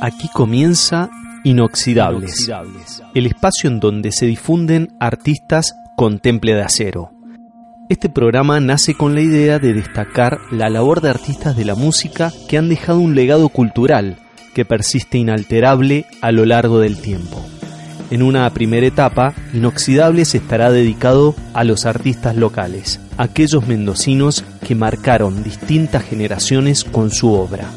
Aquí comienza Inoxidables, el espacio en donde se difunden artistas con temple de acero. Este programa nace con la idea de destacar la labor de artistas de la música que han dejado un legado cultural que persiste inalterable a lo largo del tiempo. En una primera etapa, Inoxidables estará dedicado a los artistas locales, aquellos mendocinos que marcaron distintas generaciones con su obra.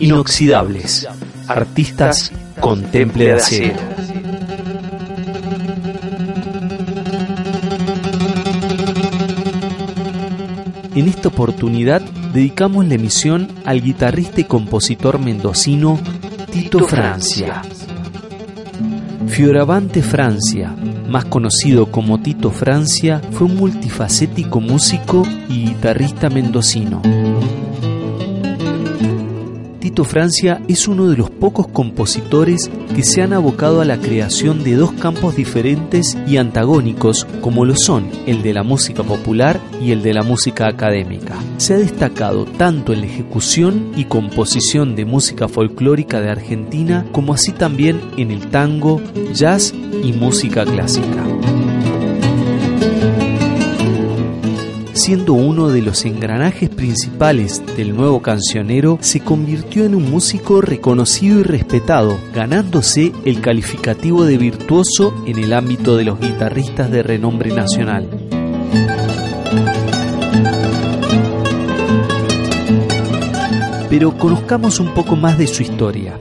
Inoxidables, artistas con temple de acero. En esta oportunidad dedicamos la emisión al guitarrista y compositor mendocino Tito Francia. Fioravante Francia, más conocido como Tito Francia, fue un multifacético músico y guitarrista mendocino. Francia es uno de los pocos compositores que se han abocado a la creación de dos campos diferentes y antagónicos como lo son el de la música popular y el de la música académica. Se ha destacado tanto en la ejecución y composición de música folclórica de Argentina como así también en el tango, jazz y música clásica. Siendo uno de los engranajes principales del nuevo cancionero, se convirtió en un músico reconocido y respetado, ganándose el calificativo de virtuoso en el ámbito de los guitarristas de renombre nacional. Pero conozcamos un poco más de su historia.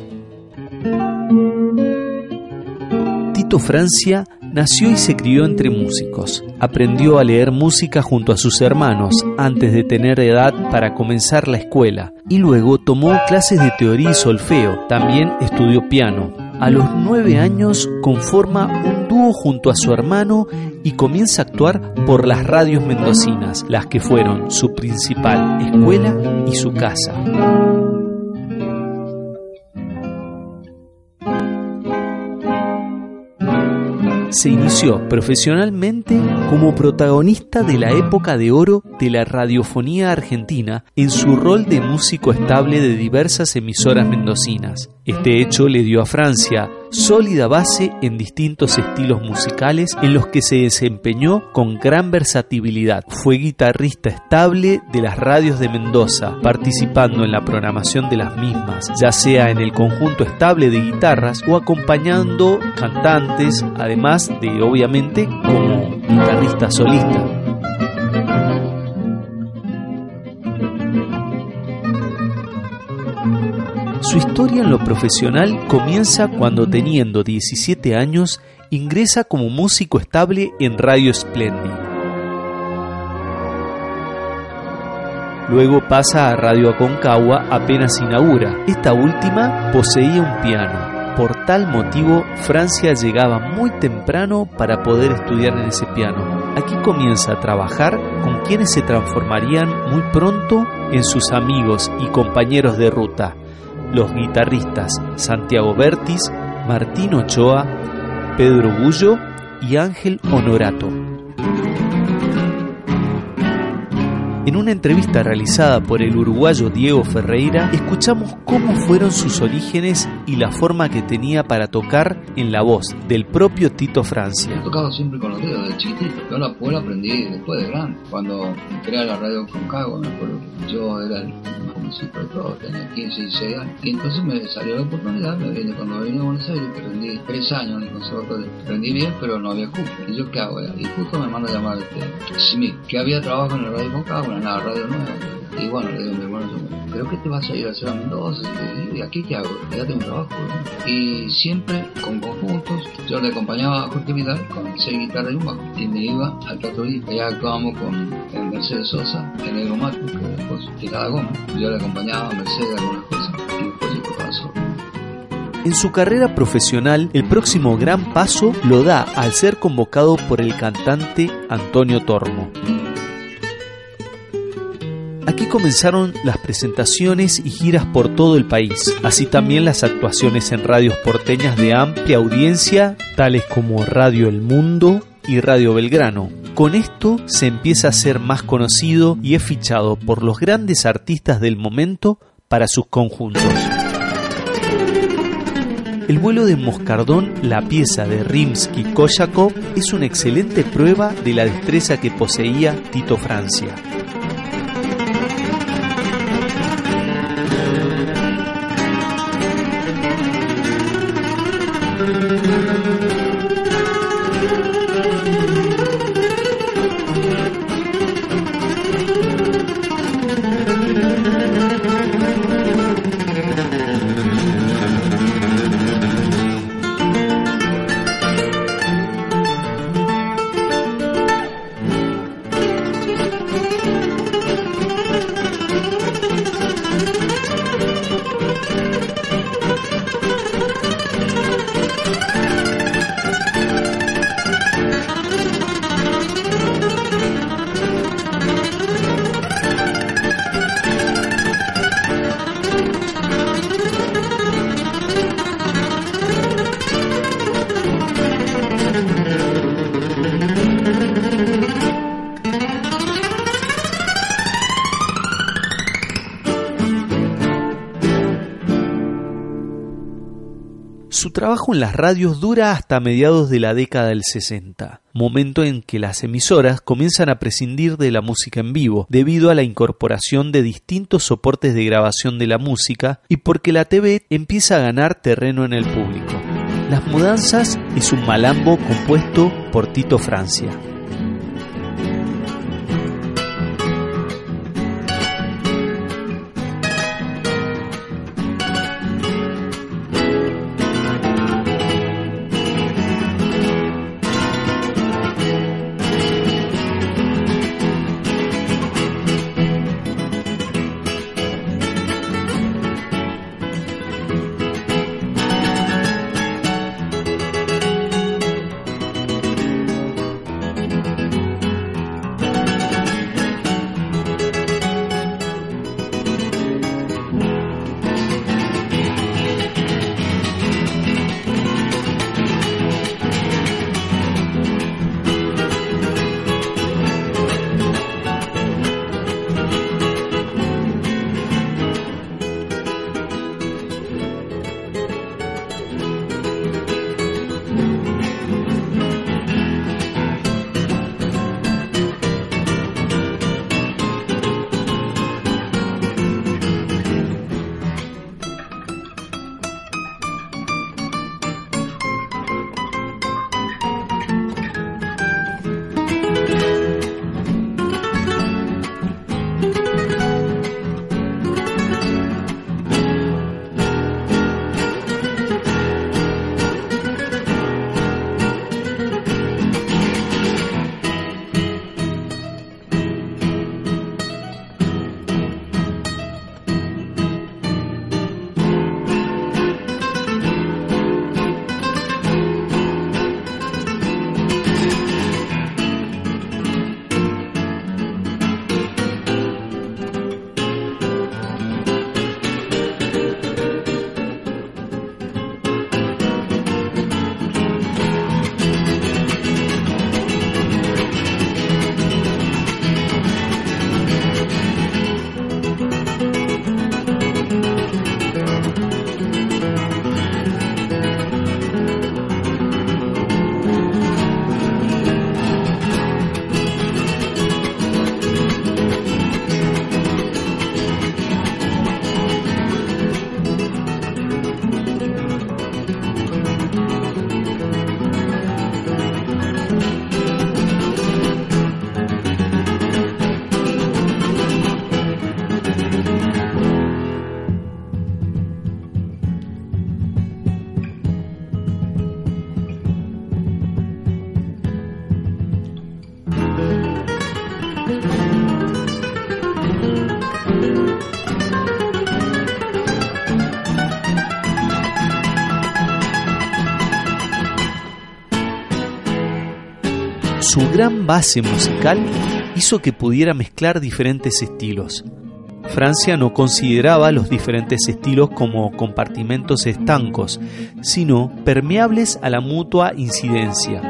Tito Francia Nació y se crió entre músicos. Aprendió a leer música junto a sus hermanos antes de tener edad para comenzar la escuela y luego tomó clases de teoría y solfeo. También estudió piano. A los nueve años conforma un dúo junto a su hermano y comienza a actuar por las radios mendocinas, las que fueron su principal escuela y su casa. Se inició profesionalmente como protagonista de la época de oro de la radiofonía argentina en su rol de músico estable de diversas emisoras mendocinas. Este hecho le dio a Francia sólida base en distintos estilos musicales en los que se desempeñó con gran versatilidad. Fue guitarrista estable de las radios de Mendoza, participando en la programación de las mismas, ya sea en el conjunto estable de guitarras o acompañando cantantes, además de obviamente como guitarrista solista. Su historia en lo profesional comienza cuando teniendo 17 años ingresa como músico estable en Radio Splendid. Luego pasa a Radio Aconcagua apenas inaugura. Esta última poseía un piano. Por tal motivo, Francia llegaba muy temprano para poder estudiar en ese piano. Aquí comienza a trabajar con quienes se transformarían muy pronto en sus amigos y compañeros de ruta, los guitarristas Santiago Bertis, Martín Ochoa, Pedro Bullo y Ángel Honorato. En una entrevista realizada por el uruguayo Diego Ferreira, escuchamos cómo fueron sus orígenes y la forma que tenía para tocar en la voz del propio Tito Francia. He tocado siempre con los dedos, de chiquitito. Yo la puedo aprendí después de grande. Cuando entré a la radio con Cago, me acuerdo que yo era el jovencito de todo, tenía 15, 16 años. Y entonces me salió la oportunidad, me vine cuando vine a Buenos Aires, que rendí tres años en el conservatorio. Rendí bien, pero no había cupo. ¿Y yo qué hago? Y justo me manda a llamar este Smith, que había trabajo en la radio con Cago, una radio nueva. Y bueno, le digo mi hermano, creo que te vas a ir a hacer a Mendoza. ¿Y aquí qué hago? Ya tengo trabajo. Y siempre con conjuntos, yo le acompañaba a Jorge Vidal con seis guitarras y un bajo. Y me iba al Teatro Allá actuábamos con Mercedes Sosa, el Negro Mato, que después tiraba goma. Yo le acompañaba a Mercedes algunas cosas y después yo tocaba. En su carrera profesional, el próximo gran paso lo da al ser convocado por el cantante Antonio Tormo. Aquí comenzaron las presentaciones y giras por todo el país, así también las actuaciones en radios porteñas de amplia audiencia, tales como Radio El Mundo y Radio Belgrano. Con esto se empieza a ser más conocido y es fichado por los grandes artistas del momento para sus conjuntos. El vuelo de Moscardón, la pieza de Rimsky-Koyakov, es una excelente prueba de la destreza que poseía Tito Francia. Trabajo en las radios dura hasta mediados de la década del 60, momento en que las emisoras comienzan a prescindir de la música en vivo, debido a la incorporación de distintos soportes de grabación de la música y porque la TV empieza a ganar terreno en el público. Las mudanzas es un malambo compuesto por Tito Francia. Su gran base musical hizo que pudiera mezclar diferentes estilos. Francia no consideraba los diferentes estilos como compartimentos estancos, sino permeables a la mutua incidencia.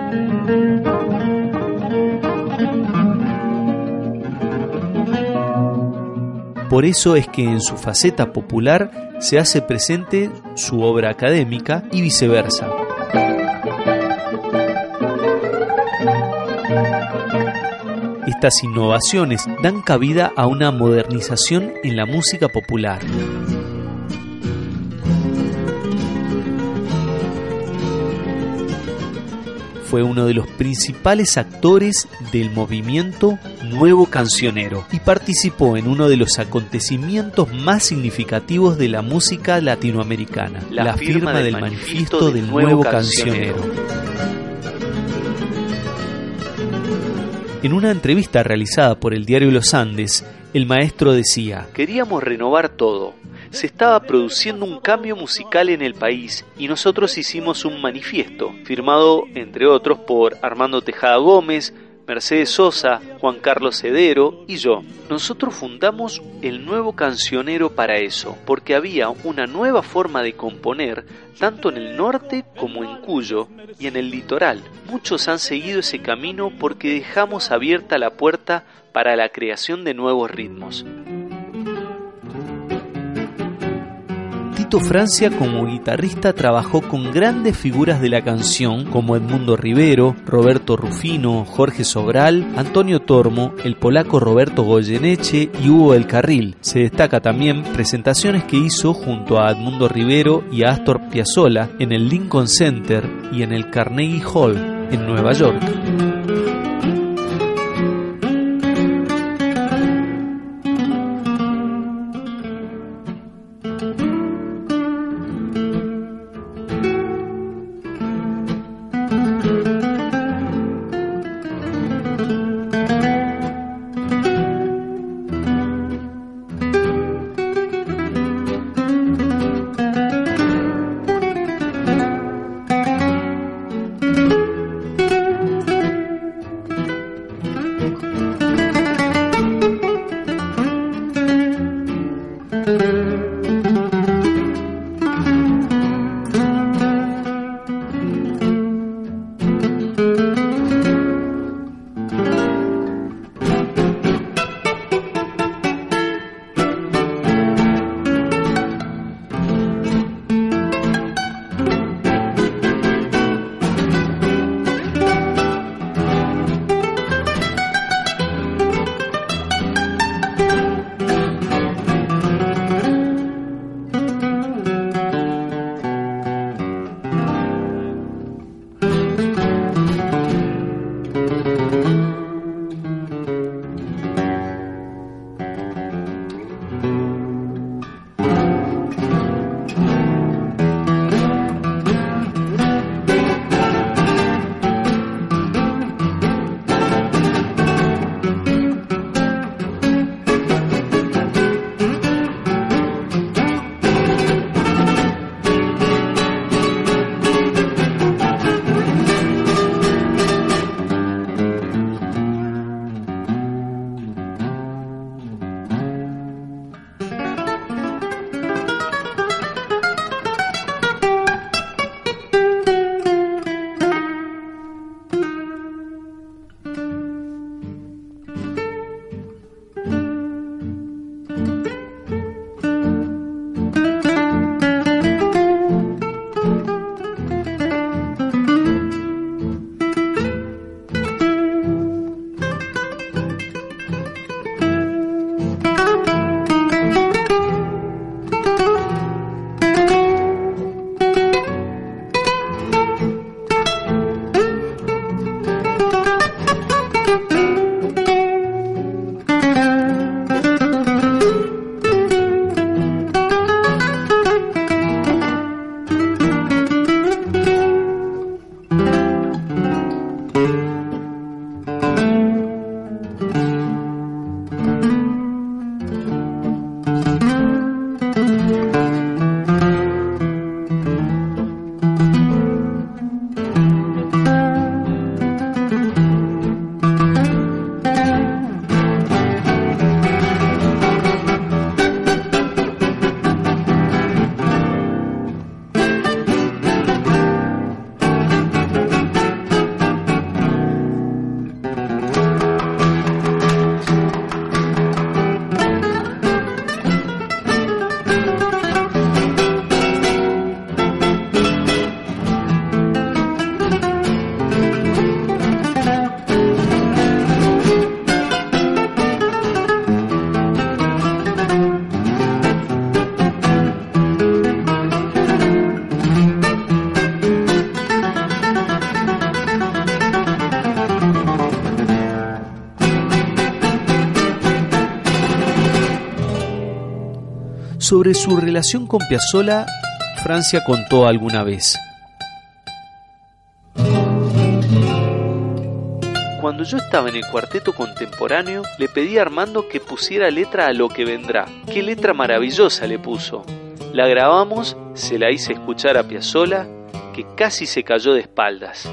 Por eso es que en su faceta popular se hace presente su obra académica y viceversa. Estas innovaciones dan cabida a una modernización en la música popular. fue uno de los principales actores del movimiento Nuevo Cancionero y participó en uno de los acontecimientos más significativos de la música latinoamericana, la, firma, del manifiesto del Nuevo Cancionero. En una entrevista realizada por el diario Los Andes, el maestro decía, queríamos renovar todo, se estaba produciendo un cambio musical en el país y nosotros hicimos un manifiesto, firmado entre otros por Armando Tejada Gómez, Mercedes Sosa, Juan Carlos Cedero y yo. Nosotros fundamos el nuevo cancionero para eso, porque había una nueva forma de componer, tanto en el norte como en Cuyo y en el litoral. Muchos han seguido ese camino porque dejamos abierta la puerta para la creación de nuevos ritmos. Francia como guitarrista trabajó con grandes figuras de la canción como Edmundo Rivero, Roberto Rufino, Jorge Sobral, Antonio Tormo, el polaco Roberto Goyeneche y Hugo del Carril. Se destaca también presentaciones que hizo junto a Edmundo Rivero y Astor Piazzolla en el Lincoln Center y en el Carnegie Hall en Nueva York. Sobre su relación con Piazzolla, Francia contó alguna vez. Cuando yo estaba en el cuarteto contemporáneo, le pedí a Armando que pusiera letra a lo que vendrá. Qué letra maravillosa le puso. La grabamos, se la hice escuchar a Piazzolla, que casi se cayó de espaldas.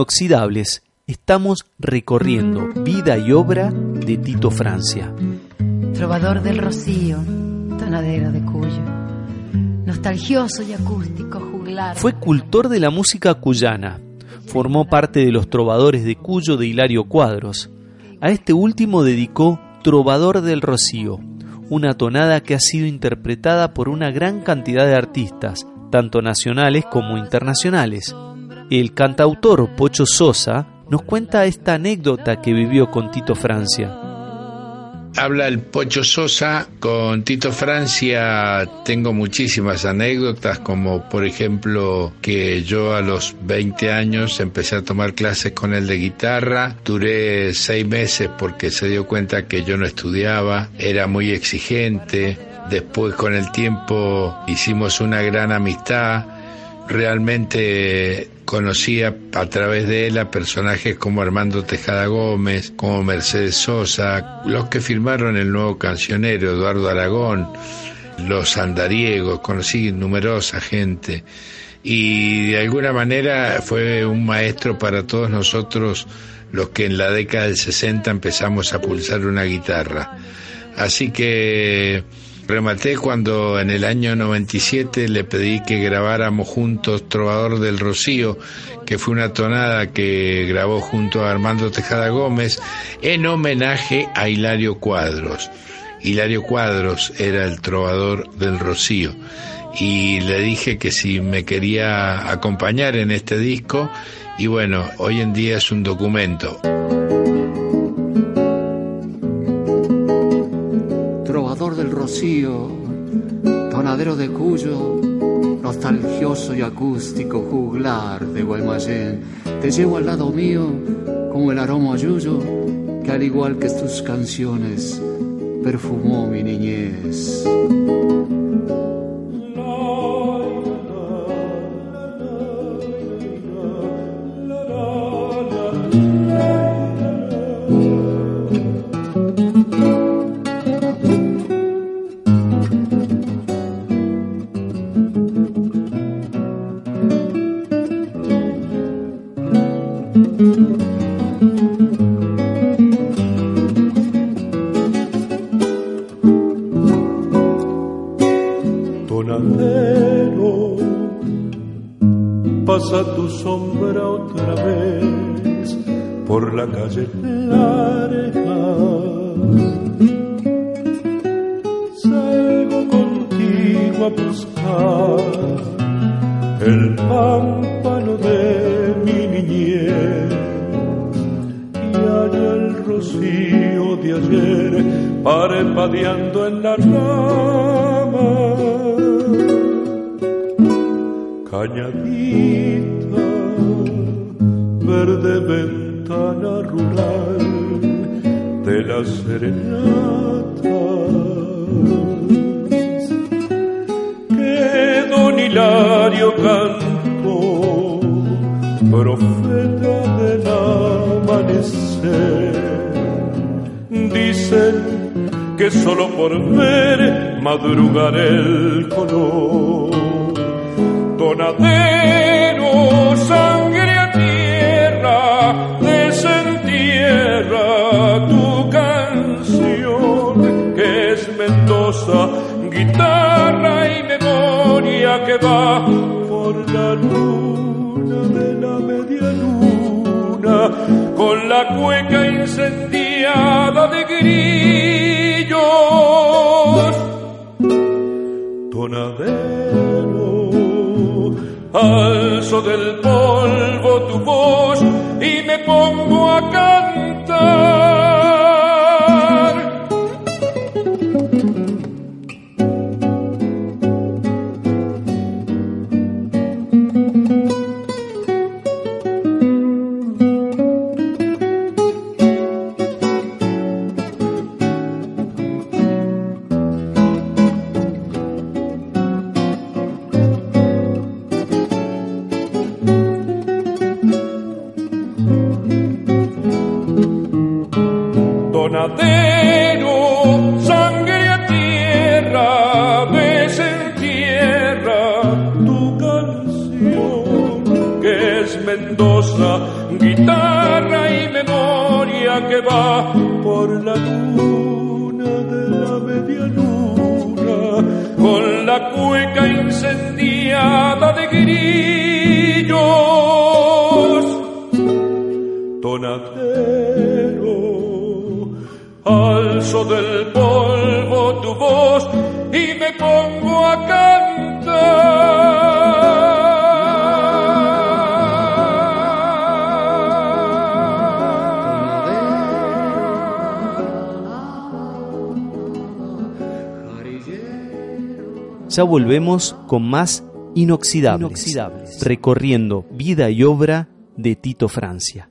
Inoxidables estamos recorriendo vida y obra de Tito Francia. Trovador del Rocío, tonadero de Cuyo, nostalgioso y acústico juglar. Fue cultor de la música cuyana. Formó parte de los trovadores de Cuyo de Hilario Cuadros. A este último dedicó Trovador del Rocío, una tonada que ha sido interpretada por una gran cantidad de artistas, tanto nacionales como internacionales. El cantautor Pocho Sosa nos cuenta esta anécdota que vivió con Tito Francia. Habla el Pocho Sosa, con Tito Francia. Tengo muchísimas anécdotas, como por ejemplo que yo a los 20 años empecé a tomar clases con él de guitarra, duré seis meses porque se dio cuenta que yo no estudiaba, era muy exigente, después con el tiempo hicimos una gran amistad, realmente conocía a través de él a personajes como Armando Tejada Gómez, como Mercedes Sosa, los que firmaron el nuevo cancionero, Eduardo Aragón, los andariegos, conocí numerosa gente y de alguna manera fue un maestro para todos nosotros los que en la década del 60 empezamos a pulsar una guitarra. Así que rematé cuando en el año 97 le pedí que grabáramos juntos Trovador del Rocío, que fue una tonada que grabó junto a Armando Tejada Gómez en homenaje a Hilario Cuadros. Hilario Cuadros era el trovador del Rocío y le dije que si me quería acompañar en este disco y bueno, hoy en día es un documento. Del Rocío, tonadero de Cuyo, nostalgioso y acústico juglar de Guaymallén, te llevo al lado mío como el aroma yuyo que al igual que tus canciones perfumó mi niñez. pasa tu sombra otra vez por la calle larga. Salgo contigo a buscar el pámpano de mi niñez y allá el rocío de ayer parpadeando en la rama cañadita, verde ventana rural de las serenatas que don Hilario cantó, profeta del amanecer, dicen que solo por ver madrugar el color invernadero, sangre a tierra, desentierra tu canción, que es Mendoza, guitarra y memoria que va por la luna de la media luna, con la cueca incendiada de grillos. Tonadero alzo del polvo tu voz y me pongo a cantar. guitarra y memoria que va por la luna de la media luna, con la cueca incendiada de grillos. Tonadero, alzo del polvo tu voz y me pongo a cantar. Ya volvemos con más inoxidables, recorriendo vida y obra de Tito Francia.